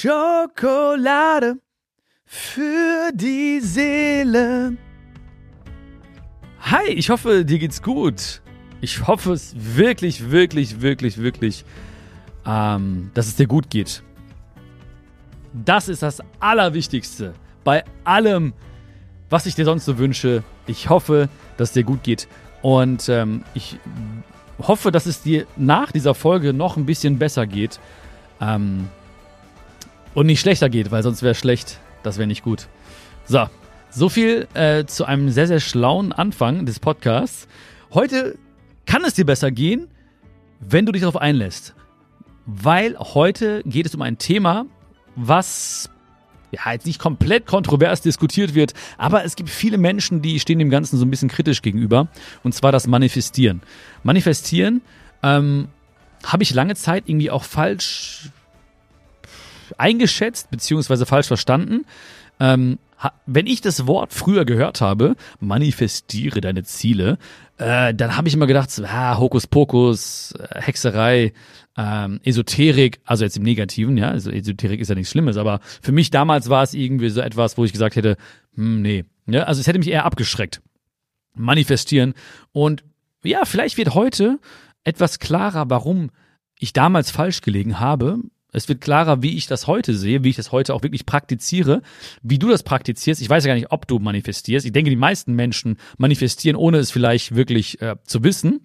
Schokolade für die Seele. Hi, ich hoffe, dir geht's gut. Ich hoffe es wirklich, wirklich, wirklich, wirklich, ähm, dass es dir gut geht. Das ist das Allerwichtigste bei allem, was ich dir sonst so wünsche. Ich hoffe, dass es dir gut geht. Und ähm, ich hoffe, dass es dir nach dieser Folge noch ein bisschen besser geht. Ähm, und nicht schlechter geht, weil sonst wäre schlecht. Das wäre nicht gut. So, so viel äh, zu einem sehr, sehr schlauen Anfang des Podcasts. Heute kann es dir besser gehen, wenn du dich darauf einlässt. Weil heute geht es um ein Thema, was ja, jetzt nicht komplett kontrovers diskutiert wird, aber es gibt viele Menschen, die stehen dem Ganzen so ein bisschen kritisch gegenüber. Und zwar das Manifestieren. Manifestieren ähm, habe ich lange Zeit irgendwie auch falsch eingeschätzt, beziehungsweise falsch verstanden. Ähm, wenn ich das Wort früher gehört habe, manifestiere deine Ziele, äh, dann habe ich immer gedacht, ah, Hokuspokus, äh, Hexerei, ähm, Esoterik, also jetzt im Negativen, ja, also Esoterik ist ja nichts Schlimmes, aber für mich damals war es irgendwie so etwas, wo ich gesagt hätte, hm, nee, ja, also es hätte mich eher abgeschreckt. Manifestieren und ja, vielleicht wird heute etwas klarer, warum ich damals falsch gelegen habe, es wird klarer, wie ich das heute sehe, wie ich das heute auch wirklich praktiziere, wie du das praktizierst. Ich weiß ja gar nicht, ob du manifestierst. Ich denke, die meisten Menschen manifestieren, ohne es vielleicht wirklich äh, zu wissen.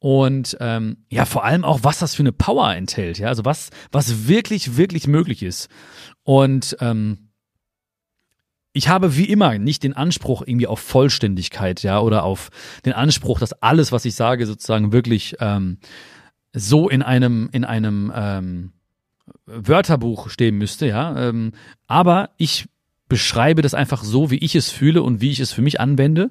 Und ähm, ja, vor allem auch, was das für eine Power enthält, ja, also was, was wirklich, wirklich möglich ist. Und ähm, ich habe wie immer nicht den Anspruch irgendwie auf Vollständigkeit, ja, oder auf den Anspruch, dass alles, was ich sage, sozusagen wirklich ähm, so in einem, in einem ähm, Wörterbuch stehen müsste, ja. Ähm, aber ich beschreibe das einfach so, wie ich es fühle und wie ich es für mich anwende.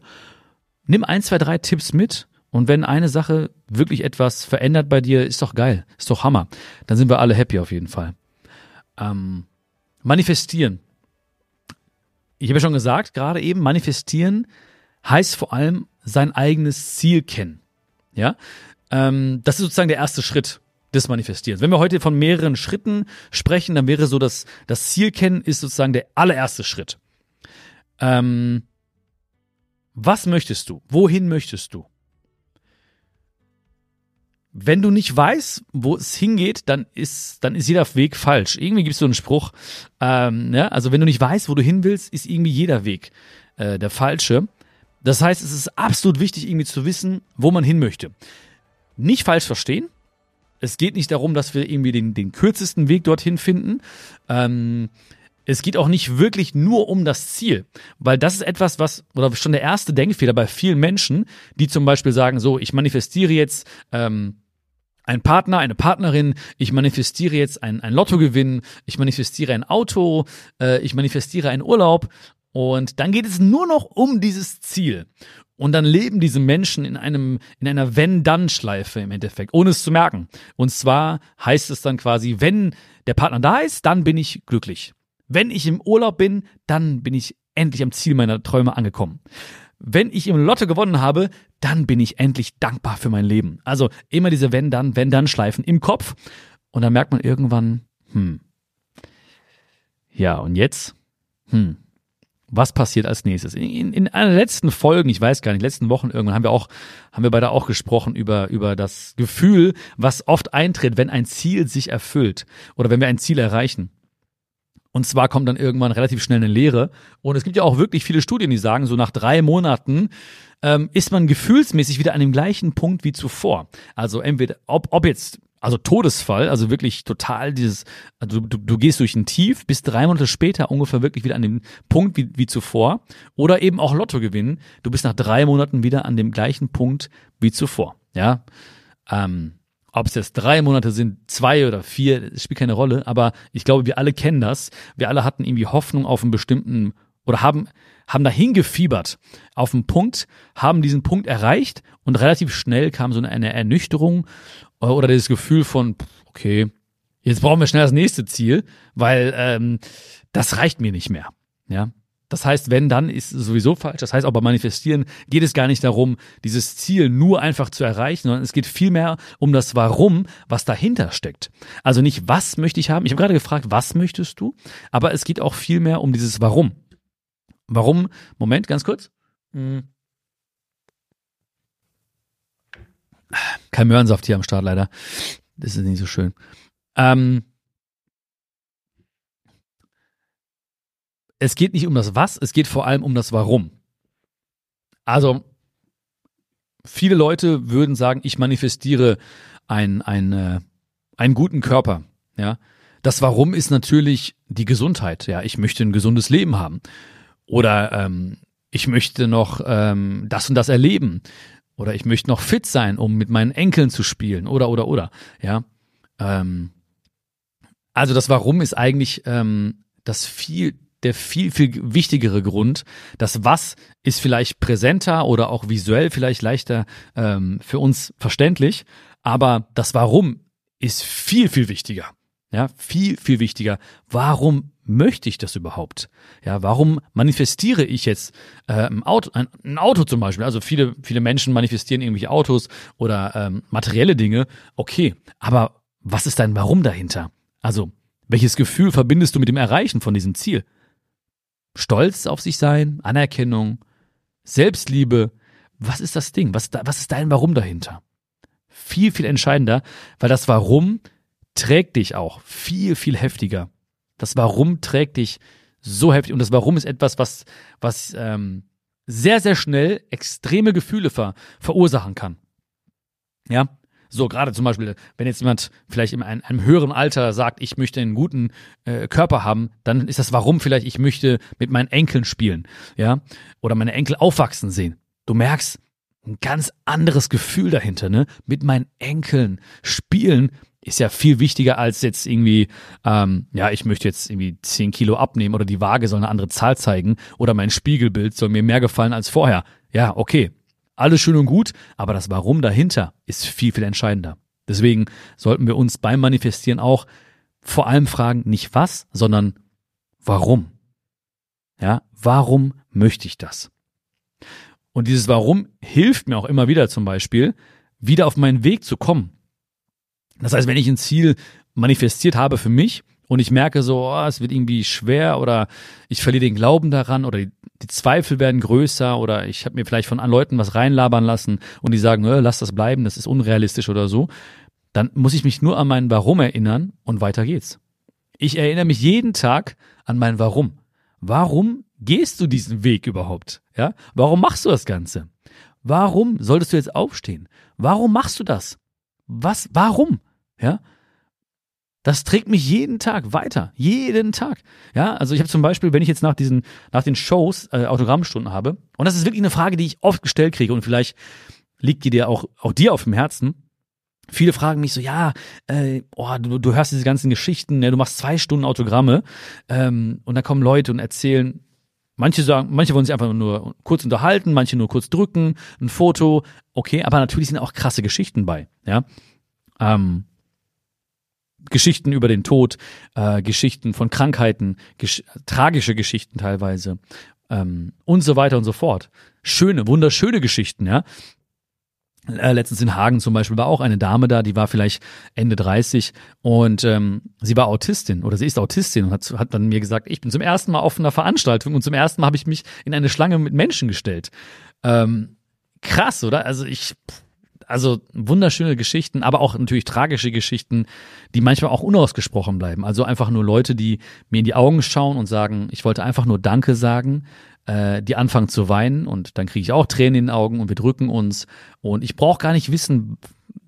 Nimm ein, zwei, drei Tipps mit und wenn eine Sache wirklich etwas verändert bei dir, ist doch geil, ist doch Hammer. Dann sind wir alle happy auf jeden Fall. Ähm, manifestieren. Ich habe ja schon gesagt, gerade eben, manifestieren heißt vor allem sein eigenes Ziel kennen. Ja, ähm, das ist sozusagen der erste Schritt des Manifestierens. Wenn wir heute von mehreren Schritten sprechen, dann wäre so, dass das Ziel kennen ist sozusagen der allererste Schritt. Ähm, was möchtest du? Wohin möchtest du? Wenn du nicht weißt, wo es hingeht, dann ist, dann ist jeder Weg falsch. Irgendwie gibt es so einen Spruch, ähm, ja, also wenn du nicht weißt, wo du hin willst, ist irgendwie jeder Weg äh, der falsche. Das heißt, es ist absolut wichtig, irgendwie zu wissen, wo man hin möchte. Nicht falsch verstehen, es geht nicht darum, dass wir irgendwie den, den kürzesten Weg dorthin finden. Ähm, es geht auch nicht wirklich nur um das Ziel, weil das ist etwas, was, oder schon der erste Denkfehler bei vielen Menschen, die zum Beispiel sagen, so, ich manifestiere jetzt ähm, einen Partner, eine Partnerin, ich manifestiere jetzt ein, ein Lottogewinn, ich manifestiere ein Auto, äh, ich manifestiere einen Urlaub und dann geht es nur noch um dieses Ziel. Und dann leben diese Menschen in einem, in einer Wenn-Dann-Schleife im Endeffekt, ohne es zu merken. Und zwar heißt es dann quasi, wenn der Partner da ist, dann bin ich glücklich. Wenn ich im Urlaub bin, dann bin ich endlich am Ziel meiner Träume angekommen. Wenn ich im Lotto gewonnen habe, dann bin ich endlich dankbar für mein Leben. Also immer diese Wenn-Dann, Wenn-Dann-Schleifen im Kopf. Und dann merkt man irgendwann, hm. Ja, und jetzt? Hm was passiert als nächstes. In, in einer der letzten Folgen, ich weiß gar nicht, letzten Wochen irgendwann haben wir auch, haben wir beide auch gesprochen über, über das Gefühl, was oft eintritt, wenn ein Ziel sich erfüllt oder wenn wir ein Ziel erreichen. Und zwar kommt dann irgendwann relativ schnell eine Lehre. Und es gibt ja auch wirklich viele Studien, die sagen, so nach drei Monaten ähm, ist man gefühlsmäßig wieder an dem gleichen Punkt wie zuvor. Also entweder, ob, ob jetzt also Todesfall, also wirklich total dieses, also du, du gehst durch ein Tief, bist drei Monate später ungefähr wirklich wieder an dem Punkt wie, wie zuvor. Oder eben auch Lotto gewinnen, du bist nach drei Monaten wieder an dem gleichen Punkt wie zuvor. Ja, ähm, ob es jetzt drei Monate sind, zwei oder vier, spielt keine Rolle, aber ich glaube, wir alle kennen das. Wir alle hatten irgendwie Hoffnung auf einen bestimmten oder haben, haben dahin gefiebert auf einen Punkt, haben diesen Punkt erreicht und relativ schnell kam so eine Ernüchterung oder dieses Gefühl von, okay, jetzt brauchen wir schnell das nächste Ziel, weil ähm, das reicht mir nicht mehr. Ja. Das heißt, wenn, dann ist sowieso falsch. Das heißt, auch beim Manifestieren geht es gar nicht darum, dieses Ziel nur einfach zu erreichen, sondern es geht vielmehr um das Warum, was dahinter steckt. Also nicht, was möchte ich haben? Ich habe gerade gefragt, was möchtest du? Aber es geht auch vielmehr um dieses Warum. Warum? Moment, ganz kurz. Hm. Kein Möhrensaft hier am Start leider. Das ist nicht so schön. Ähm, es geht nicht um das Was, es geht vor allem um das Warum. Also, viele Leute würden sagen, ich manifestiere ein, ein, äh, einen guten Körper. Ja, das Warum ist natürlich die Gesundheit. Ja, ich möchte ein gesundes Leben haben. Oder ähm, ich möchte noch ähm, das und das erleben. Oder ich möchte noch fit sein, um mit meinen Enkeln zu spielen. Oder, oder, oder. Ja. Ähm, also das Warum ist eigentlich ähm, das viel der viel, viel wichtigere Grund. Das Was ist vielleicht präsenter oder auch visuell vielleicht leichter ähm, für uns verständlich, aber das Warum ist viel, viel wichtiger. Ja, viel, viel wichtiger. Warum möchte ich das überhaupt? Ja, warum manifestiere ich jetzt äh, ein, Auto, ein, ein Auto zum Beispiel? Also viele, viele Menschen manifestieren irgendwelche Autos oder ähm, materielle Dinge. Okay, aber was ist dein Warum dahinter? Also, welches Gefühl verbindest du mit dem Erreichen von diesem Ziel? Stolz auf sich sein, Anerkennung, Selbstliebe. Was ist das Ding? Was, was ist dein Warum dahinter? Viel, viel entscheidender, weil das Warum trägt dich auch viel, viel heftiger. Das Warum trägt dich so heftig. Und das Warum ist etwas, was, was ähm, sehr, sehr schnell extreme Gefühle ver, verursachen kann. Ja, so, gerade zum Beispiel, wenn jetzt jemand vielleicht in einem, einem höheren Alter sagt, ich möchte einen guten äh, Körper haben, dann ist das warum vielleicht, ich möchte mit meinen Enkeln spielen, ja, oder meine Enkel aufwachsen sehen. Du merkst ein ganz anderes Gefühl dahinter, ne? Mit meinen Enkeln spielen ist ja viel wichtiger als jetzt irgendwie, ähm, ja, ich möchte jetzt irgendwie 10 Kilo abnehmen oder die Waage soll eine andere Zahl zeigen oder mein Spiegelbild soll mir mehr gefallen als vorher. Ja, okay, alles schön und gut, aber das Warum dahinter ist viel, viel entscheidender. Deswegen sollten wir uns beim Manifestieren auch vor allem fragen, nicht was, sondern warum. Ja, warum möchte ich das? Und dieses Warum hilft mir auch immer wieder zum Beispiel, wieder auf meinen Weg zu kommen. Das heißt, wenn ich ein Ziel manifestiert habe für mich und ich merke so, oh, es wird irgendwie schwer oder ich verliere den Glauben daran oder die, die Zweifel werden größer oder ich habe mir vielleicht von Leuten was reinlabern lassen und die sagen, äh, lass das bleiben, das ist unrealistisch oder so, dann muss ich mich nur an mein Warum erinnern und weiter geht's. Ich erinnere mich jeden Tag an mein Warum. Warum gehst du diesen Weg überhaupt? Ja? Warum machst du das Ganze? Warum solltest du jetzt aufstehen? Warum machst du das? Was, warum? Ja? Das trägt mich jeden Tag weiter. Jeden Tag. Ja, also ich habe zum Beispiel, wenn ich jetzt nach diesen, nach den Shows äh, Autogrammstunden habe, und das ist wirklich eine Frage, die ich oft gestellt kriege und vielleicht liegt die dir auch, auch dir auf dem Herzen. Viele fragen mich so, ja, äh, oh, du, du hörst diese ganzen Geschichten, ja, du machst zwei Stunden Autogramme ähm, und da kommen Leute und erzählen, manche sagen, manche wollen sich einfach nur kurz unterhalten, manche nur kurz drücken, ein Foto, okay, aber natürlich sind auch krasse Geschichten bei, ja. Ähm, Geschichten über den Tod, äh, Geschichten von Krankheiten, gesch tragische Geschichten teilweise ähm, und so weiter und so fort. Schöne, wunderschöne Geschichten, ja. Äh, letztens in Hagen zum Beispiel war auch eine Dame da, die war vielleicht Ende 30 und ähm, sie war Autistin oder sie ist Autistin und hat, hat dann mir gesagt, ich bin zum ersten Mal auf einer Veranstaltung und zum ersten Mal habe ich mich in eine Schlange mit Menschen gestellt. Ähm, krass, oder? Also ich, also wunderschöne Geschichten, aber auch natürlich tragische Geschichten, die manchmal auch unausgesprochen bleiben. Also einfach nur Leute, die mir in die Augen schauen und sagen, ich wollte einfach nur Danke sagen, äh, die anfangen zu weinen und dann kriege ich auch Tränen in den Augen und wir drücken uns und ich brauche gar nicht wissen,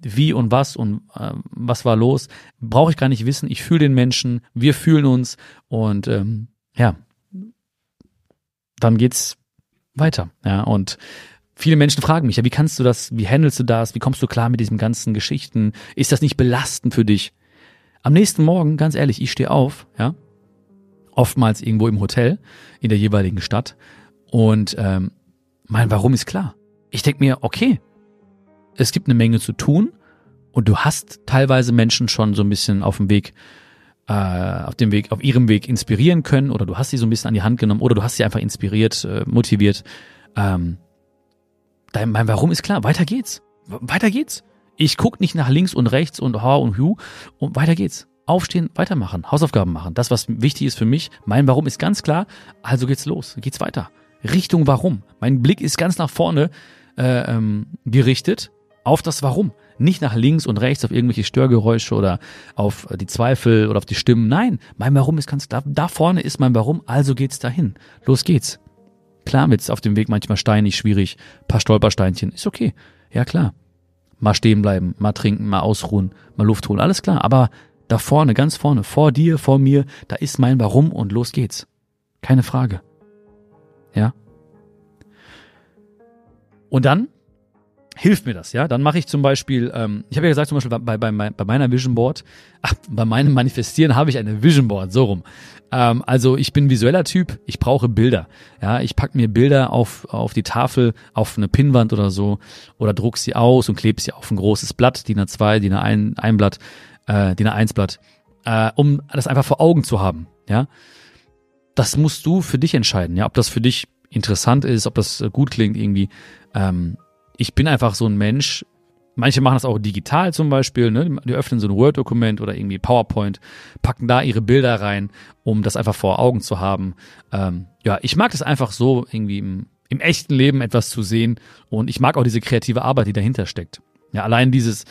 wie und was und äh, was war los. Brauche ich gar nicht wissen. Ich fühle den Menschen, wir fühlen uns und ähm, ja, dann geht's weiter. Ja, und Viele Menschen fragen mich, ja, wie kannst du das, wie handelst du das, wie kommst du klar mit diesen ganzen Geschichten? Ist das nicht belastend für dich? Am nächsten Morgen, ganz ehrlich, ich stehe auf, ja, oftmals irgendwo im Hotel in der jeweiligen Stadt und ähm, mein Warum ist klar. Ich denke mir, okay, es gibt eine Menge zu tun und du hast teilweise Menschen schon so ein bisschen auf dem Weg äh, auf dem Weg, auf ihrem Weg inspirieren können oder du hast sie so ein bisschen an die Hand genommen oder du hast sie einfach inspiriert, äh, motiviert. Ähm, dein, mein Warum ist klar, weiter geht's. Weiter geht's. Ich guck nicht nach links und rechts und ha und hu und weiter geht's. Aufstehen, weitermachen, Hausaufgaben machen. Das, was wichtig ist für mich, mein Warum ist ganz klar, also geht's los, geht's weiter. Richtung Warum. Mein Blick ist ganz nach vorne äh, ähm, gerichtet auf das Warum. Nicht nach links und rechts auf irgendwelche Störgeräusche oder auf die Zweifel oder auf die Stimmen. Nein, mein Warum ist ganz klar. Da vorne ist mein Warum, also geht's dahin. Los geht's. Klar wird's auf dem Weg manchmal steinig, schwierig, paar Stolpersteinchen. Ist okay. Ja, klar. Mal stehen bleiben, mal trinken, mal ausruhen, mal Luft holen, alles klar. Aber da vorne, ganz vorne, vor dir, vor mir, da ist mein Warum und los geht's. Keine Frage. Ja? Und dann hilft mir das, ja. Dann mache ich zum Beispiel, ähm, ich habe ja gesagt, zum Beispiel bei, bei, bei meiner Vision Board, ach, bei meinem Manifestieren habe ich eine Vision Board, so rum. Ähm, also ich bin visueller Typ, ich brauche Bilder. Ja, ich pack mir Bilder auf, auf die Tafel, auf eine Pinnwand oder so, oder druck sie aus und klebe sie auf ein großes Blatt, DIN A2, DIN A1, ein Blatt, äh, DIN A1 Blatt, äh, um das einfach vor Augen zu haben, ja. Das musst du für dich entscheiden, ja, ob das für dich interessant ist, ob das gut klingt irgendwie. Ähm, ich bin einfach so ein Mensch. Manche machen das auch digital zum Beispiel, ne? Die öffnen so ein Word-Dokument oder irgendwie PowerPoint, packen da ihre Bilder rein, um das einfach vor Augen zu haben. Ähm, ja, ich mag das einfach so irgendwie im, im echten Leben etwas zu sehen und ich mag auch diese kreative Arbeit, die dahinter steckt. Ja, allein dieses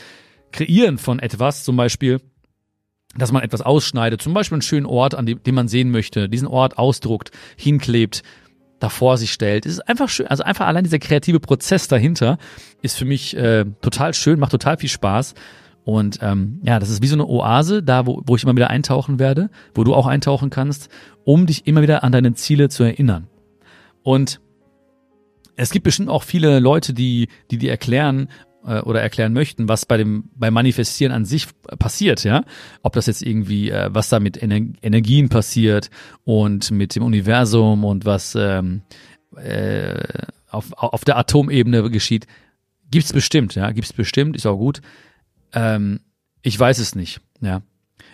Kreieren von etwas zum Beispiel, dass man etwas ausschneidet, zum Beispiel einen schönen Ort, an dem, den man sehen möchte, diesen Ort ausdruckt, hinklebt, davor sich stellt. Es ist einfach schön, also einfach allein dieser kreative Prozess dahinter ist für mich äh, total schön, macht total viel Spaß. Und ähm, ja, das ist wie so eine Oase, da wo, wo ich immer wieder eintauchen werde, wo du auch eintauchen kannst, um dich immer wieder an deine Ziele zu erinnern. Und es gibt bestimmt auch viele Leute, die, die dir erklären, äh, oder erklären möchten, was bei dem beim Manifestieren an sich passiert, ja, ob das jetzt irgendwie äh, was da mit Ener Energien passiert und mit dem Universum und was ähm, äh, auf, auf der Atomebene geschieht, gibt's bestimmt, ja, gibt's bestimmt, ist auch gut. Ähm, ich weiß es nicht, ja.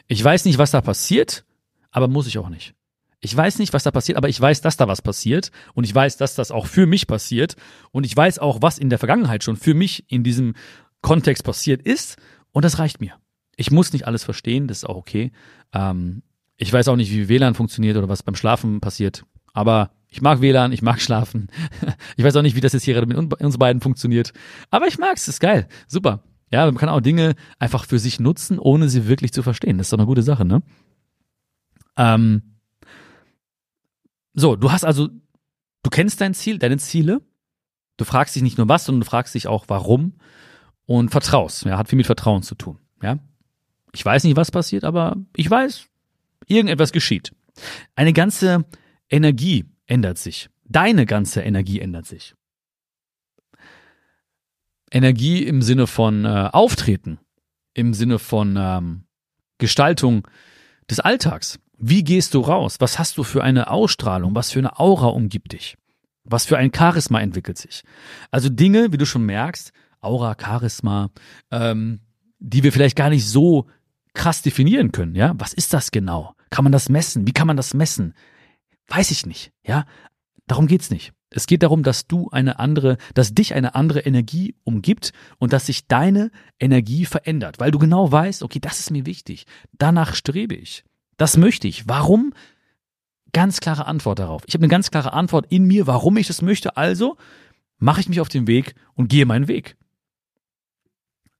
Ich weiß nicht, was da passiert, aber muss ich auch nicht. Ich weiß nicht, was da passiert, aber ich weiß, dass da was passiert und ich weiß, dass das auch für mich passiert und ich weiß auch, was in der Vergangenheit schon für mich in diesem Kontext passiert ist und das reicht mir. Ich muss nicht alles verstehen, das ist auch okay. Ähm, ich weiß auch nicht, wie WLAN funktioniert oder was beim Schlafen passiert, aber ich mag WLAN, ich mag Schlafen. ich weiß auch nicht, wie das jetzt hier mit uns beiden funktioniert, aber ich mag's, ist geil, super. Ja, man kann auch Dinge einfach für sich nutzen, ohne sie wirklich zu verstehen. Das ist doch eine gute Sache, ne? Ähm, so, du hast also, du kennst dein Ziel, deine Ziele. Du fragst dich nicht nur was, sondern du fragst dich auch warum und vertraust. Ja, hat viel mit Vertrauen zu tun. Ja, ich weiß nicht, was passiert, aber ich weiß, irgendetwas geschieht. Eine ganze Energie ändert sich. Deine ganze Energie ändert sich. Energie im Sinne von äh, Auftreten, im Sinne von ähm, Gestaltung des Alltags. Wie gehst du raus? Was hast du für eine Ausstrahlung? Was für eine Aura umgibt dich? Was für ein Charisma entwickelt sich? Also Dinge, wie du schon merkst, Aura, Charisma, ähm, die wir vielleicht gar nicht so krass definieren können. Ja, was ist das genau? Kann man das messen? Wie kann man das messen? Weiß ich nicht. Ja, darum geht's nicht. Es geht darum, dass du eine andere, dass dich eine andere Energie umgibt und dass sich deine Energie verändert, weil du genau weißt, okay, das ist mir wichtig. Danach strebe ich. Das möchte ich. Warum? Ganz klare Antwort darauf. Ich habe eine ganz klare Antwort in mir, warum ich das möchte. Also mache ich mich auf den Weg und gehe meinen Weg.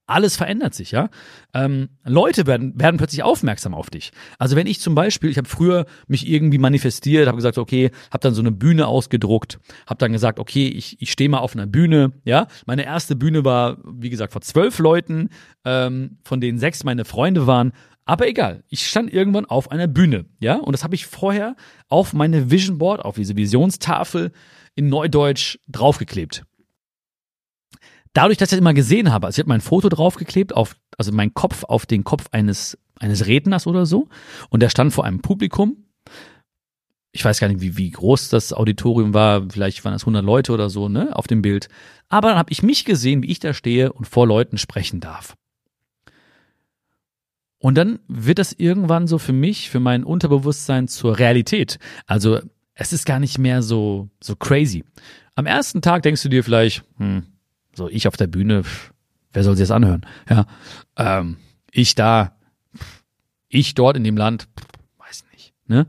Alles verändert sich, ja. Ähm, Leute werden, werden plötzlich aufmerksam auf dich. Also wenn ich zum Beispiel, ich habe früher mich irgendwie manifestiert, habe gesagt, okay, habe dann so eine Bühne ausgedruckt, habe dann gesagt, okay, ich, ich stehe mal auf einer Bühne, ja. Meine erste Bühne war, wie gesagt, vor zwölf Leuten, ähm, von denen sechs meine Freunde waren. Aber egal, ich stand irgendwann auf einer Bühne, ja, und das habe ich vorher auf meine Vision Board, auf diese Visionstafel in Neudeutsch draufgeklebt. Dadurch, dass ich das immer gesehen habe, also ich habe mein Foto draufgeklebt, auf, also mein Kopf auf den Kopf eines, eines Redners oder so, und der stand vor einem Publikum. Ich weiß gar nicht, wie, wie groß das Auditorium war, vielleicht waren es 100 Leute oder so, ne, auf dem Bild. Aber dann habe ich mich gesehen, wie ich da stehe und vor Leuten sprechen darf. Und dann wird das irgendwann so für mich, für mein Unterbewusstsein zur Realität. Also es ist gar nicht mehr so, so crazy. Am ersten Tag denkst du dir vielleicht, hm, so ich auf der Bühne, pff, wer soll sich das anhören? Ja, ähm, ich da, pff, ich dort in dem Land, pff, weiß nicht. Ne?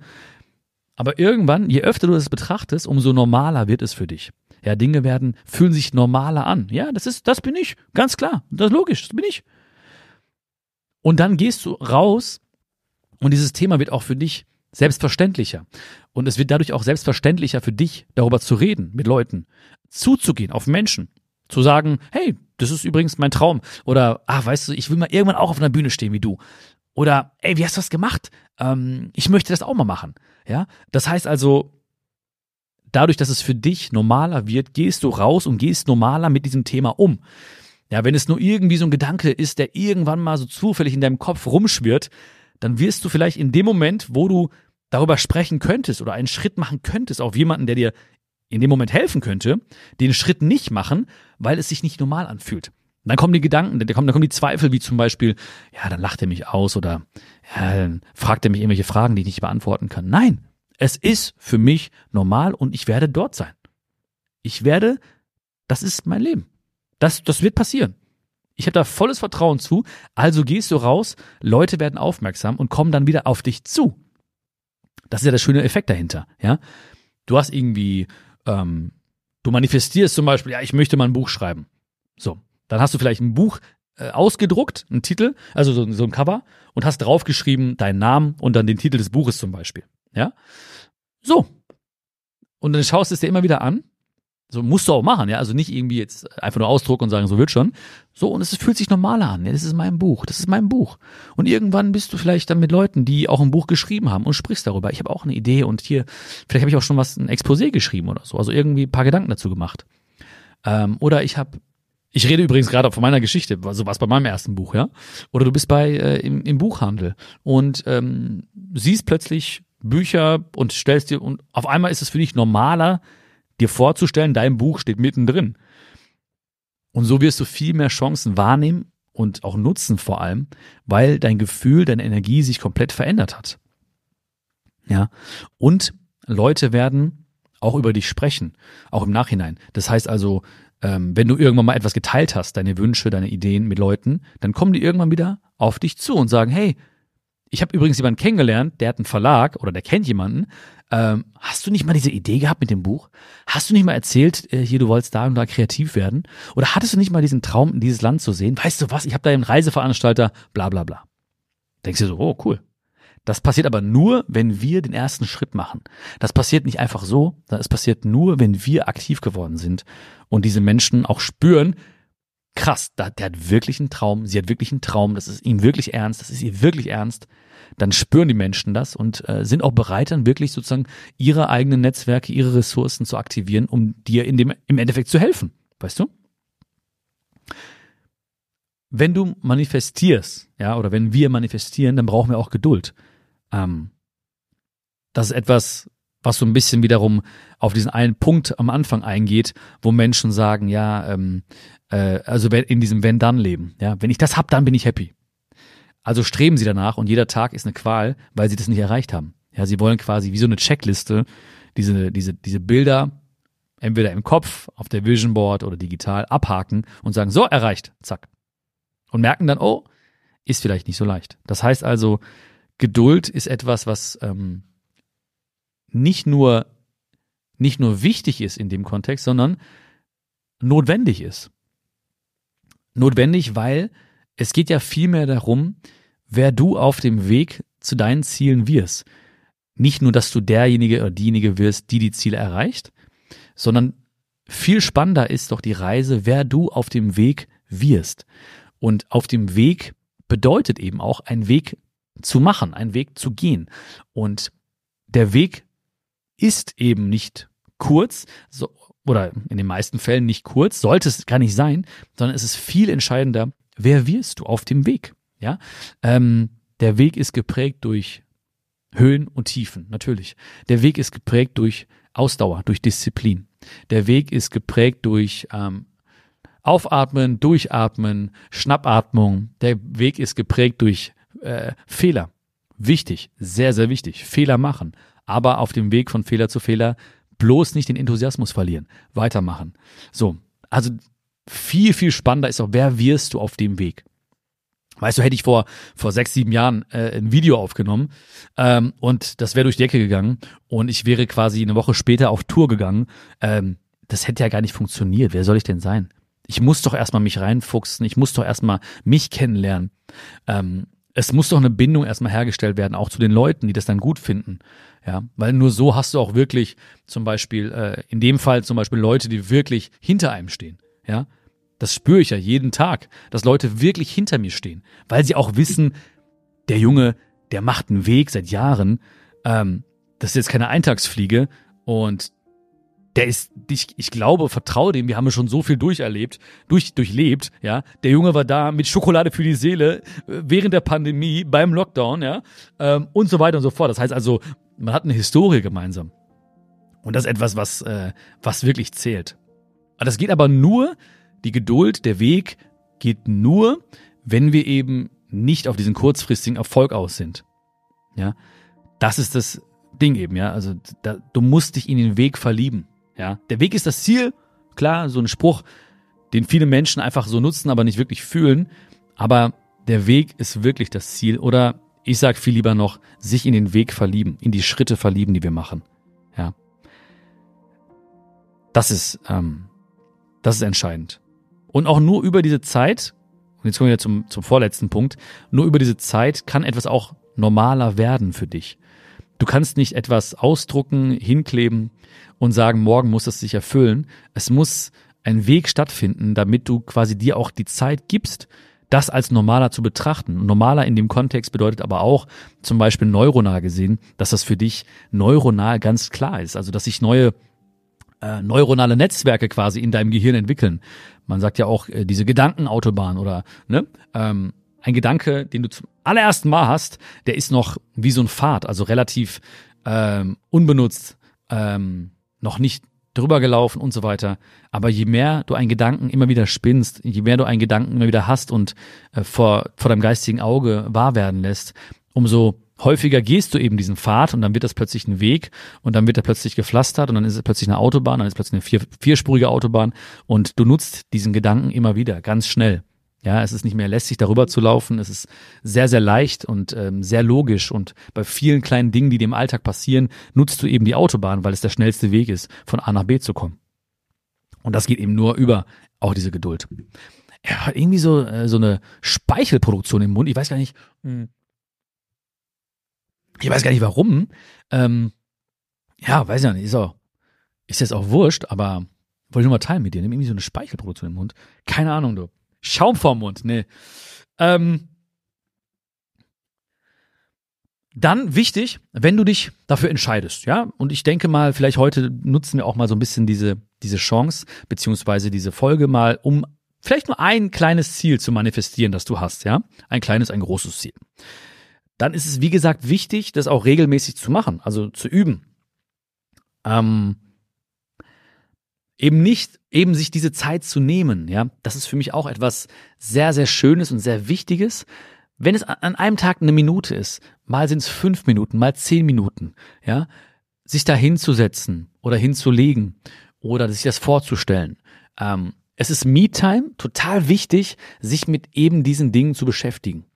Aber irgendwann, je öfter du es betrachtest, umso normaler wird es für dich. Ja, Dinge werden, fühlen sich normaler an. Ja, das ist, das bin ich. Ganz klar. Das ist logisch. Das bin ich. Und dann gehst du raus und dieses Thema wird auch für dich selbstverständlicher. Und es wird dadurch auch selbstverständlicher für dich, darüber zu reden mit Leuten, zuzugehen auf Menschen, zu sagen, hey, das ist übrigens mein Traum. Oder, ah, weißt du, ich will mal irgendwann auch auf einer Bühne stehen wie du. Oder, ey, wie hast du das gemacht? Ähm, ich möchte das auch mal machen. Ja, das heißt also, dadurch, dass es für dich normaler wird, gehst du raus und gehst normaler mit diesem Thema um. Ja, wenn es nur irgendwie so ein Gedanke ist, der irgendwann mal so zufällig in deinem Kopf rumschwirrt, dann wirst du vielleicht in dem Moment, wo du darüber sprechen könntest oder einen Schritt machen könntest auf jemanden, der dir in dem Moment helfen könnte, den Schritt nicht machen, weil es sich nicht normal anfühlt. Und dann kommen die Gedanken, dann kommen, dann kommen die Zweifel, wie zum Beispiel, ja, dann lacht er mich aus oder ja, dann fragt er mich irgendwelche Fragen, die ich nicht beantworten kann. Nein, es ist für mich normal und ich werde dort sein. Ich werde, das ist mein Leben. Das, das wird passieren. Ich habe da volles Vertrauen zu. Also gehst du raus, Leute werden aufmerksam und kommen dann wieder auf dich zu. Das ist ja der schöne Effekt dahinter. Ja, du hast irgendwie, ähm, du manifestierst zum Beispiel, ja, ich möchte mal ein Buch schreiben. So, dann hast du vielleicht ein Buch äh, ausgedruckt, einen Titel, also so, so ein Cover und hast draufgeschrieben deinen Namen und dann den Titel des Buches zum Beispiel. Ja, so. Und dann schaust du es dir immer wieder an so musst du auch machen, ja. Also nicht irgendwie jetzt einfach nur ausdrucken und sagen, so wird schon. So, und es fühlt sich normaler an. Ja, das ist mein Buch. Das ist mein Buch. Und irgendwann bist du vielleicht dann mit Leuten, die auch ein Buch geschrieben haben und sprichst darüber. Ich habe auch eine Idee und hier, vielleicht habe ich auch schon was, ein Exposé geschrieben oder so. Also irgendwie ein paar Gedanken dazu gemacht. Ähm, oder ich habe ich rede übrigens gerade von meiner Geschichte, also was bei meinem ersten Buch, ja. Oder du bist bei äh, im, im Buchhandel und ähm, siehst plötzlich Bücher und stellst dir und auf einmal ist es für dich normaler, dir vorzustellen, dein Buch steht mittendrin. Und so wirst du viel mehr Chancen wahrnehmen und auch nutzen vor allem, weil dein Gefühl, deine Energie sich komplett verändert hat. Ja. Und Leute werden auch über dich sprechen, auch im Nachhinein. Das heißt also, ähm, wenn du irgendwann mal etwas geteilt hast, deine Wünsche, deine Ideen mit Leuten, dann kommen die irgendwann wieder auf dich zu und sagen, hey, ich habe übrigens jemanden kennengelernt, der hat einen Verlag oder der kennt jemanden, ähm, hast du nicht mal diese Idee gehabt mit dem Buch? Hast du nicht mal erzählt, äh, hier, du wolltest da und da kreativ werden? Oder hattest du nicht mal diesen Traum, in dieses Land zu sehen? Weißt du was, ich habe da einen Reiseveranstalter, bla bla bla. Denkst du so, oh cool. Das passiert aber nur, wenn wir den ersten Schritt machen. Das passiert nicht einfach so, sondern es passiert nur, wenn wir aktiv geworden sind und diese Menschen auch spüren, krass, der hat wirklich einen Traum, sie hat wirklich einen Traum, das ist ihm wirklich ernst, das ist ihr wirklich ernst dann spüren die Menschen das und äh, sind auch bereit, dann wirklich sozusagen ihre eigenen Netzwerke, ihre Ressourcen zu aktivieren, um dir in dem, im Endeffekt zu helfen. Weißt du? Wenn du manifestierst, ja, oder wenn wir manifestieren, dann brauchen wir auch Geduld. Ähm, das ist etwas, was so ein bisschen wiederum auf diesen einen Punkt am Anfang eingeht, wo Menschen sagen, ja, ähm, äh, also in diesem Wenn-Dann-Leben, ja, wenn ich das hab, dann bin ich happy. Also streben sie danach und jeder Tag ist eine Qual, weil sie das nicht erreicht haben. Ja, sie wollen quasi wie so eine Checkliste diese, diese, diese Bilder entweder im Kopf, auf der Vision Board oder digital abhaken und sagen, so, erreicht, zack. Und merken dann, oh, ist vielleicht nicht so leicht. Das heißt also, Geduld ist etwas, was ähm, nicht nur nicht nur wichtig ist in dem Kontext, sondern notwendig ist. Notwendig, weil es geht ja vielmehr darum, wer du auf dem Weg zu deinen Zielen wirst. Nicht nur, dass du derjenige oder diejenige wirst, die die Ziele erreicht, sondern viel spannender ist doch die Reise, wer du auf dem Weg wirst. Und auf dem Weg bedeutet eben auch, einen Weg zu machen, einen Weg zu gehen. Und der Weg ist eben nicht kurz, so, oder in den meisten Fällen nicht kurz, sollte es gar nicht sein, sondern es ist viel entscheidender, wer wirst du auf dem Weg? Ja, ähm, der Weg ist geprägt durch Höhen und Tiefen, natürlich. Der Weg ist geprägt durch Ausdauer, durch Disziplin. Der Weg ist geprägt durch ähm, Aufatmen, Durchatmen, Schnappatmung. Der Weg ist geprägt durch äh, Fehler. Wichtig, sehr, sehr wichtig. Fehler machen. Aber auf dem Weg von Fehler zu Fehler bloß nicht den Enthusiasmus verlieren. Weitermachen. So, also viel, viel spannender ist auch, wer wirst du auf dem Weg? Weißt du, hätte ich vor, vor sechs, sieben Jahren äh, ein Video aufgenommen ähm, und das wäre durch die Decke gegangen und ich wäre quasi eine Woche später auf Tour gegangen. Ähm, das hätte ja gar nicht funktioniert. Wer soll ich denn sein? Ich muss doch erstmal mich reinfuchsen, ich muss doch erstmal mich kennenlernen. Ähm, es muss doch eine Bindung erstmal hergestellt werden, auch zu den Leuten, die das dann gut finden. Ja, weil nur so hast du auch wirklich zum Beispiel, äh, in dem Fall zum Beispiel Leute, die wirklich hinter einem stehen. Ja, das spüre ich ja jeden Tag, dass Leute wirklich hinter mir stehen, weil sie auch wissen, der Junge, der macht einen Weg seit Jahren. Ähm, das ist jetzt keine Eintagsfliege und der ist, ich, ich glaube, vertraue dem, wir haben schon so viel durcherlebt, durch, durchlebt, ja. Der Junge war da mit Schokolade für die Seele äh, während der Pandemie, beim Lockdown, ja, ähm, und so weiter und so fort. Das heißt also, man hat eine Historie gemeinsam. Und das ist etwas, was, äh, was wirklich zählt. Das geht aber nur, die Geduld, der Weg geht nur, wenn wir eben nicht auf diesen kurzfristigen Erfolg aus sind. Ja, das ist das Ding eben, ja. Also da, du musst dich in den Weg verlieben. Ja, der Weg ist das Ziel. Klar, so ein Spruch, den viele Menschen einfach so nutzen, aber nicht wirklich fühlen. Aber der Weg ist wirklich das Ziel. Oder ich sag viel lieber noch, sich in den Weg verlieben, in die Schritte verlieben, die wir machen. Ja, das ist, ähm, das ist entscheidend. Und auch nur über diese Zeit, und jetzt kommen wir zum, zum vorletzten Punkt, nur über diese Zeit kann etwas auch normaler werden für dich. Du kannst nicht etwas ausdrucken, hinkleben und sagen, morgen muss es sich erfüllen. Es muss ein Weg stattfinden, damit du quasi dir auch die Zeit gibst, das als normaler zu betrachten. Normaler in dem Kontext bedeutet aber auch, zum Beispiel neuronal gesehen, dass das für dich neuronal ganz klar ist. Also, dass sich neue äh, neuronale Netzwerke quasi in deinem Gehirn entwickeln. Man sagt ja auch äh, diese Gedankenautobahn oder ne, ähm, ein Gedanke, den du zum allerersten Mal hast, der ist noch wie so ein Pfad, also relativ ähm, unbenutzt, ähm, noch nicht drüber gelaufen und so weiter. Aber je mehr du einen Gedanken immer wieder spinnst, je mehr du einen Gedanken immer wieder hast und äh, vor, vor deinem geistigen Auge wahr werden lässt, umso häufiger gehst du eben diesen Pfad und dann wird das plötzlich ein Weg und dann wird er plötzlich gepflastert und dann ist es plötzlich eine Autobahn, dann ist es plötzlich eine vier, vierspurige Autobahn und du nutzt diesen Gedanken immer wieder, ganz schnell. Ja, es ist nicht mehr lästig, darüber zu laufen. Es ist sehr, sehr leicht und ähm, sehr logisch. Und bei vielen kleinen Dingen, die dir im Alltag passieren, nutzt du eben die Autobahn, weil es der schnellste Weg ist, von A nach B zu kommen. Und das geht eben nur über auch diese Geduld. Er hat irgendwie so, äh, so eine Speichelproduktion im Mund. Ich weiß gar nicht. Hm, ich weiß gar nicht warum. Ähm, ja, weiß ja nicht. Ist, auch, ist jetzt auch wurscht, aber wollte ich nur mal teilen mit dir. Nimm irgendwie so eine Speichelproduktion im Mund. Keine Ahnung, du. Schaum vorm Mund, nee. Ähm, dann wichtig, wenn du dich dafür entscheidest, ja, und ich denke mal, vielleicht heute nutzen wir auch mal so ein bisschen diese, diese Chance, beziehungsweise diese Folge mal, um vielleicht nur ein kleines Ziel zu manifestieren, das du hast, ja. Ein kleines, ein großes Ziel dann ist es, wie gesagt, wichtig, das auch regelmäßig zu machen, also zu üben. Ähm, eben nicht, eben sich diese Zeit zu nehmen, ja. Das ist für mich auch etwas sehr, sehr Schönes und sehr Wichtiges. Wenn es an einem Tag eine Minute ist, mal sind es fünf Minuten, mal zehn Minuten, ja, sich da hinzusetzen oder hinzulegen oder sich das vorzustellen. Ähm, es ist Me-Time, total wichtig, sich mit eben diesen Dingen zu beschäftigen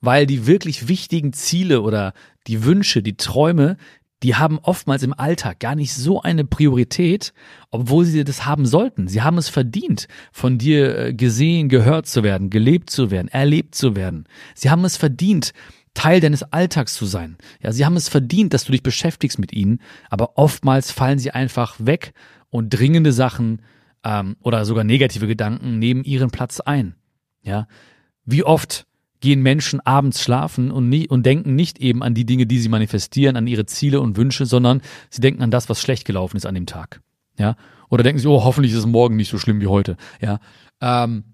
weil die wirklich wichtigen Ziele oder die Wünsche, die Träume, die haben oftmals im Alltag gar nicht so eine Priorität, obwohl sie das haben sollten. Sie haben es verdient, von dir äh, gesehen, gehört zu werden, gelebt zu werden, erlebt zu werden. Sie haben es verdient, Teil deines Alltags zu sein. Ja, sie haben es verdient, dass du dich beschäftigst mit ihnen, aber oftmals fallen sie einfach weg und dringende Sachen ähm, oder sogar negative Gedanken nehmen ihren Platz ein. Ja, wie oft gehen Menschen abends schlafen und, nie, und denken nicht eben an die Dinge, die sie manifestieren, an ihre Ziele und Wünsche, sondern sie denken an das, was schlecht gelaufen ist an dem Tag. Ja. Oder denken sie, oh, hoffentlich ist es morgen nicht so schlimm wie heute. Ja. Ähm,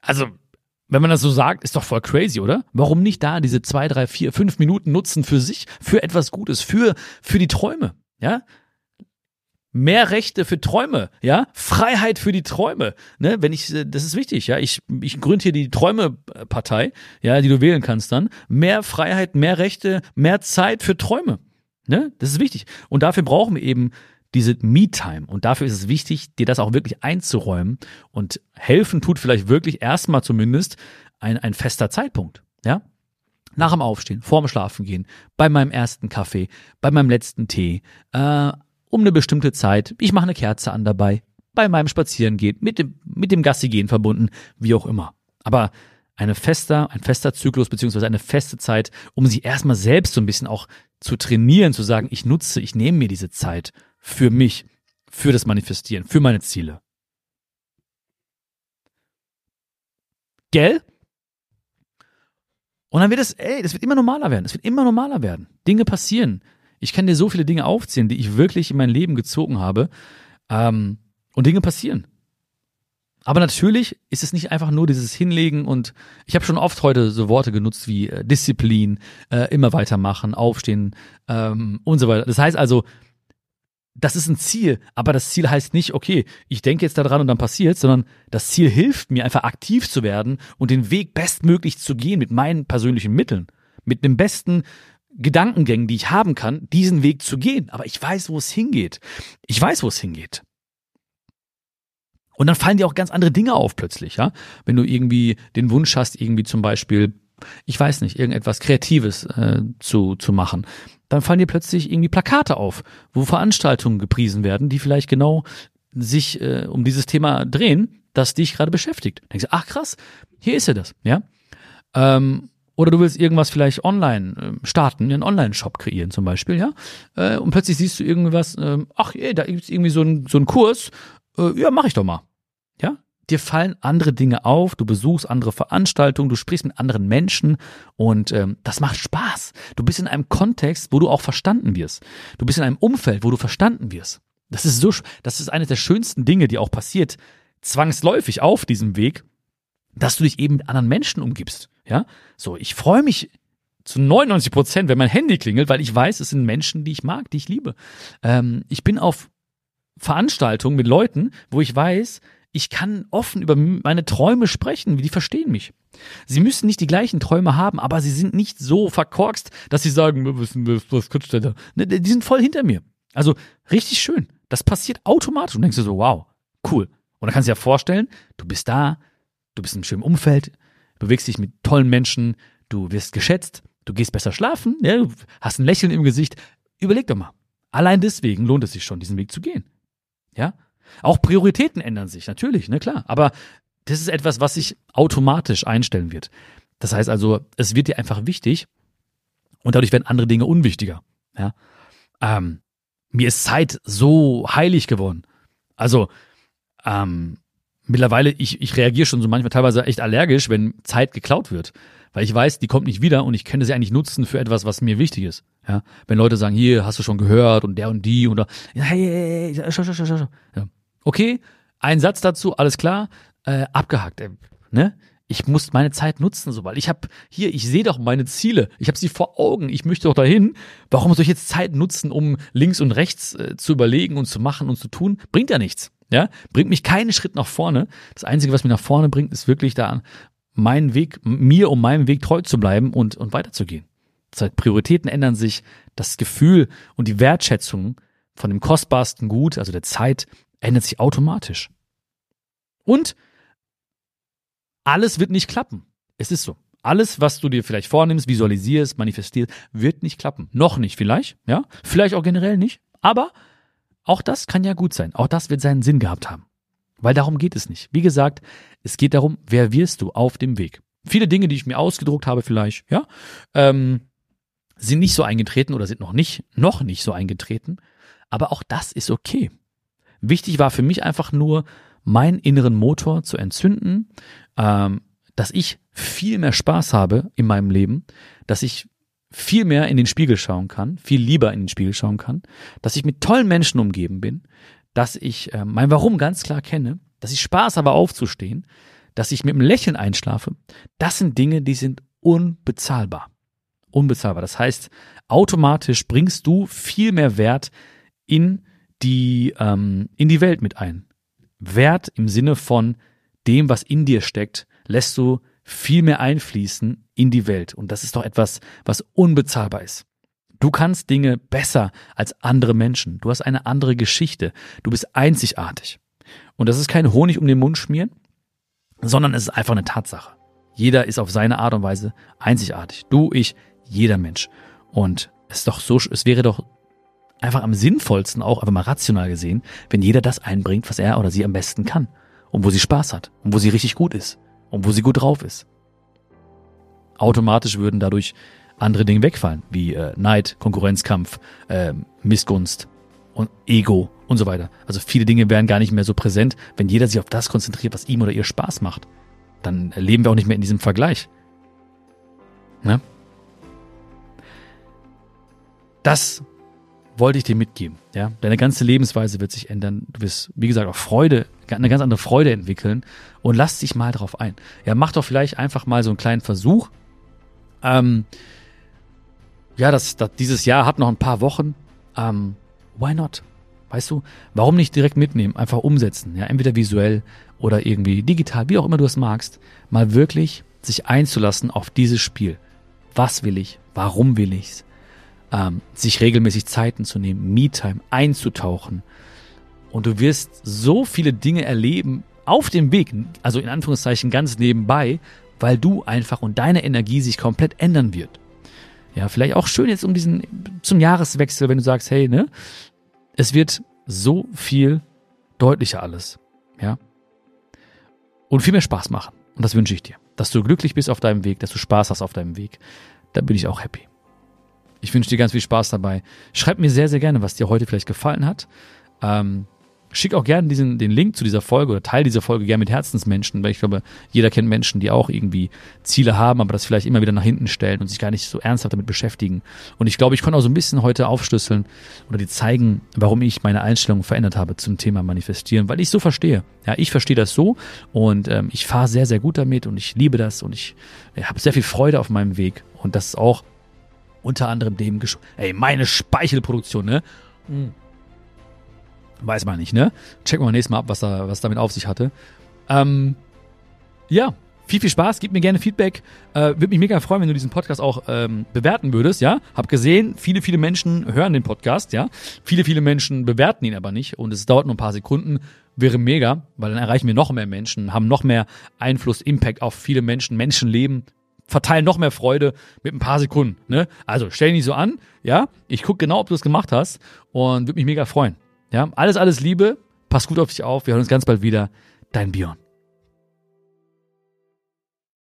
also, wenn man das so sagt, ist doch voll crazy, oder? Warum nicht da diese zwei, drei, vier, fünf Minuten nutzen für sich, für etwas Gutes, für, für die Träume? Ja? Mehr Rechte für Träume, ja, Freiheit für die Träume, ne, wenn ich, äh, das ist wichtig, ja, ich, ich gründe hier die Träume-Partei, ja, die du wählen kannst dann, mehr Freiheit, mehr Rechte, mehr Zeit für Träume, ne, das ist wichtig. Und dafür brauchen wir eben diese Me-Time. Und dafür ist es wichtig, dir das auch wirklich einzuräumen. Und helfen tut vielleicht wirklich erstmal zumindest ein, ein fester Zeitpunkt, ja, nach dem Aufstehen, vorm Schlafen gehen, bei meinem ersten Kaffee, bei meinem letzten Tee, äh, um eine bestimmte Zeit. Ich mache eine Kerze an dabei, bei meinem Spazierengehen, mit dem, mit dem Gassigehen verbunden, wie auch immer. Aber eine fester, ein fester Zyklus beziehungsweise eine feste Zeit, um sie erstmal selbst so ein bisschen auch zu trainieren, zu sagen, ich nutze, ich nehme mir diese Zeit für mich, für das Manifestieren, für meine Ziele. Gell? Und dann wird es, ey, das wird immer normaler werden. Es wird immer normaler werden. Dinge passieren. Ich kann dir so viele Dinge aufzählen, die ich wirklich in mein Leben gezogen habe. Ähm, und Dinge passieren. Aber natürlich ist es nicht einfach nur dieses Hinlegen und ich habe schon oft heute so Worte genutzt wie äh, Disziplin, äh, immer weitermachen, aufstehen ähm, und so weiter. Das heißt also, das ist ein Ziel, aber das Ziel heißt nicht, okay, ich denke jetzt daran und dann passiert, sondern das Ziel hilft mir einfach aktiv zu werden und den Weg bestmöglich zu gehen mit meinen persönlichen Mitteln, mit dem besten Gedankengängen, die ich haben kann, diesen Weg zu gehen. Aber ich weiß, wo es hingeht. Ich weiß, wo es hingeht. Und dann fallen dir auch ganz andere Dinge auf plötzlich, ja. Wenn du irgendwie den Wunsch hast, irgendwie zum Beispiel, ich weiß nicht, irgendetwas Kreatives äh, zu, zu machen, dann fallen dir plötzlich irgendwie Plakate auf, wo Veranstaltungen gepriesen werden, die vielleicht genau sich äh, um dieses Thema drehen, das dich gerade beschäftigt. Dann denkst du, ach krass, hier ist ja das, ja. Ähm, oder du willst irgendwas vielleicht online äh, starten, einen Online-Shop kreieren zum Beispiel, ja. Äh, und plötzlich siehst du irgendwas, äh, ach, ey, da gibt's irgendwie so ein so ein Kurs, äh, ja, mach ich doch mal. Ja, dir fallen andere Dinge auf, du besuchst andere Veranstaltungen, du sprichst mit anderen Menschen und ähm, das macht Spaß. Du bist in einem Kontext, wo du auch verstanden wirst. Du bist in einem Umfeld, wo du verstanden wirst. Das ist so, das ist eines der schönsten Dinge, die auch passiert, zwangsläufig auf diesem Weg, dass du dich eben mit anderen Menschen umgibst. Ja, so, ich freue mich zu 99 Prozent, wenn mein Handy klingelt, weil ich weiß, es sind Menschen, die ich mag, die ich liebe. Ähm, ich bin auf Veranstaltungen mit Leuten, wo ich weiß, ich kann offen über meine Träume sprechen, die verstehen mich. Sie müssen nicht die gleichen Träume haben, aber sie sind nicht so verkorkst, dass sie sagen, was, könntest du da? Ne, die sind voll hinter mir. Also richtig schön. Das passiert automatisch und denkst du so, wow, cool. Und dann kannst du dir vorstellen, du bist da, du bist in einem schönen Umfeld, bewegst dich mit tollen Menschen, du wirst geschätzt, du gehst besser schlafen, ja, du hast ein Lächeln im Gesicht. Überleg doch mal. Allein deswegen lohnt es sich schon, diesen Weg zu gehen. Ja? Auch Prioritäten ändern sich, natürlich, ne, klar. Aber das ist etwas, was sich automatisch einstellen wird. Das heißt also, es wird dir einfach wichtig und dadurch werden andere Dinge unwichtiger. Ja? Ähm, mir ist Zeit so heilig geworden. Also, ähm, mittlerweile, ich, ich reagiere schon so manchmal teilweise echt allergisch, wenn Zeit geklaut wird. Weil ich weiß, die kommt nicht wieder und ich könnte sie eigentlich nutzen für etwas, was mir wichtig ist. Ja, wenn Leute sagen, hier, hast du schon gehört und der und die oder hey, hey, hey, schau, schau, schau, schau. Ja. Okay, ein Satz dazu, alles klar, äh, abgehakt. Äh, ne? Ich muss meine Zeit nutzen, sobald ich habe hier, ich sehe doch meine Ziele, ich habe sie vor Augen, ich möchte doch dahin. Warum soll ich jetzt Zeit nutzen, um links und rechts äh, zu überlegen und zu machen und zu tun? Bringt ja nichts. Ja, bringt mich keinen Schritt nach vorne. Das Einzige, was mich nach vorne bringt, ist wirklich da meinen Weg, mir um meinem Weg treu zu bleiben und, und weiterzugehen. Das heißt, Prioritäten ändern sich, das Gefühl und die Wertschätzung von dem kostbarsten Gut, also der Zeit, ändert sich automatisch. Und alles wird nicht klappen. Es ist so. Alles, was du dir vielleicht vornimmst, visualisierst, manifestierst, wird nicht klappen. Noch nicht vielleicht, ja? Vielleicht auch generell nicht. Aber auch das kann ja gut sein. Auch das wird seinen Sinn gehabt haben. Weil darum geht es nicht. Wie gesagt, es geht darum, wer wirst du auf dem Weg. Viele Dinge, die ich mir ausgedruckt habe, vielleicht, ja, ähm, sind nicht so eingetreten oder sind noch nicht, noch nicht so eingetreten. Aber auch das ist okay. Wichtig war für mich einfach nur, meinen inneren Motor zu entzünden, ähm, dass ich viel mehr Spaß habe in meinem Leben, dass ich viel mehr in den Spiegel schauen kann, viel lieber in den Spiegel schauen kann, dass ich mit tollen Menschen umgeben bin, dass ich äh, mein Warum ganz klar kenne, dass ich Spaß habe aufzustehen, dass ich mit einem Lächeln einschlafe, das sind Dinge, die sind unbezahlbar. Unbezahlbar. Das heißt, automatisch bringst du viel mehr Wert in die ähm, in die Welt mit ein. Wert im Sinne von dem, was in dir steckt, lässt du viel mehr einfließen in die Welt. Und das ist doch etwas, was unbezahlbar ist. Du kannst Dinge besser als andere Menschen. Du hast eine andere Geschichte. Du bist einzigartig. Und das ist kein Honig um den Mund schmieren, sondern es ist einfach eine Tatsache. Jeder ist auf seine Art und Weise einzigartig. Du, ich, jeder Mensch. Und es ist doch so, es wäre doch einfach am sinnvollsten, auch einfach mal rational gesehen, wenn jeder das einbringt, was er oder sie am besten kann. Und wo sie Spaß hat. Und wo sie richtig gut ist. Und wo sie gut drauf ist. Automatisch würden dadurch andere Dinge wegfallen, wie äh, Neid, Konkurrenzkampf, äh, Missgunst und Ego und so weiter. Also viele Dinge wären gar nicht mehr so präsent, wenn jeder sich auf das konzentriert, was ihm oder ihr Spaß macht. Dann leben wir auch nicht mehr in diesem Vergleich. Ne? Das wollte ich dir mitgeben. Ja? Deine ganze Lebensweise wird sich ändern. Du wirst, wie gesagt, auch Freude, eine ganz andere Freude entwickeln und lass dich mal drauf ein. Ja, mach doch vielleicht einfach mal so einen kleinen Versuch. Ähm, ja, das, das, dieses Jahr hat noch ein paar Wochen. Ähm, why not? Weißt du, warum nicht direkt mitnehmen, einfach umsetzen, ja, entweder visuell oder irgendwie digital, wie auch immer du es magst, mal wirklich sich einzulassen auf dieses Spiel. Was will ich? Warum will ich's? Ähm, sich regelmäßig Zeiten zu nehmen, Me-Time einzutauchen. Und du wirst so viele Dinge erleben auf dem Weg, also in Anführungszeichen ganz nebenbei, weil du einfach und deine Energie sich komplett ändern wird. Ja, vielleicht auch schön jetzt um diesen, zum Jahreswechsel, wenn du sagst, hey, ne, es wird so viel deutlicher alles. Ja. Und viel mehr Spaß machen. Und das wünsche ich dir. Dass du glücklich bist auf deinem Weg, dass du Spaß hast auf deinem Weg. Da bin ich auch happy. Ich wünsche dir ganz viel Spaß dabei. Schreib mir sehr, sehr gerne, was dir heute vielleicht gefallen hat. Ähm, Schick auch gerne diesen, den Link zu dieser Folge oder teile diese Folge gerne mit Herzensmenschen, weil ich glaube, jeder kennt Menschen, die auch irgendwie Ziele haben, aber das vielleicht immer wieder nach hinten stellen und sich gar nicht so ernsthaft damit beschäftigen. Und ich glaube, ich konnte auch so ein bisschen heute aufschlüsseln oder dir zeigen, warum ich meine Einstellung verändert habe zum Thema Manifestieren, weil ich so verstehe. Ja, ich verstehe das so und ähm, ich fahre sehr, sehr gut damit und ich liebe das und ich äh, habe sehr viel Freude auf meinem Weg. Und das ist auch unter anderem dem, Gesch ey, meine Speichelproduktion, ne? Mhm Weiß man nicht, ne? Checken wir nächstes Mal ab, was, da, was damit auf sich hatte. Ähm, ja, viel, viel Spaß. Gib mir gerne Feedback. Äh, Würde mich mega freuen, wenn du diesen Podcast auch ähm, bewerten würdest, ja. Hab gesehen, viele, viele Menschen hören den Podcast, ja. Viele, viele Menschen bewerten ihn aber nicht und es dauert nur ein paar Sekunden. Wäre mega, weil dann erreichen wir noch mehr Menschen, haben noch mehr Einfluss, Impact auf viele Menschen, Menschenleben, verteilen noch mehr Freude mit ein paar Sekunden, ne? Also stell dich so an, ja. Ich guck genau, ob du es gemacht hast und würde mich mega freuen. Ja, alles, alles Liebe. Pass gut auf dich auf. Wir hören uns ganz bald wieder. Dein Björn.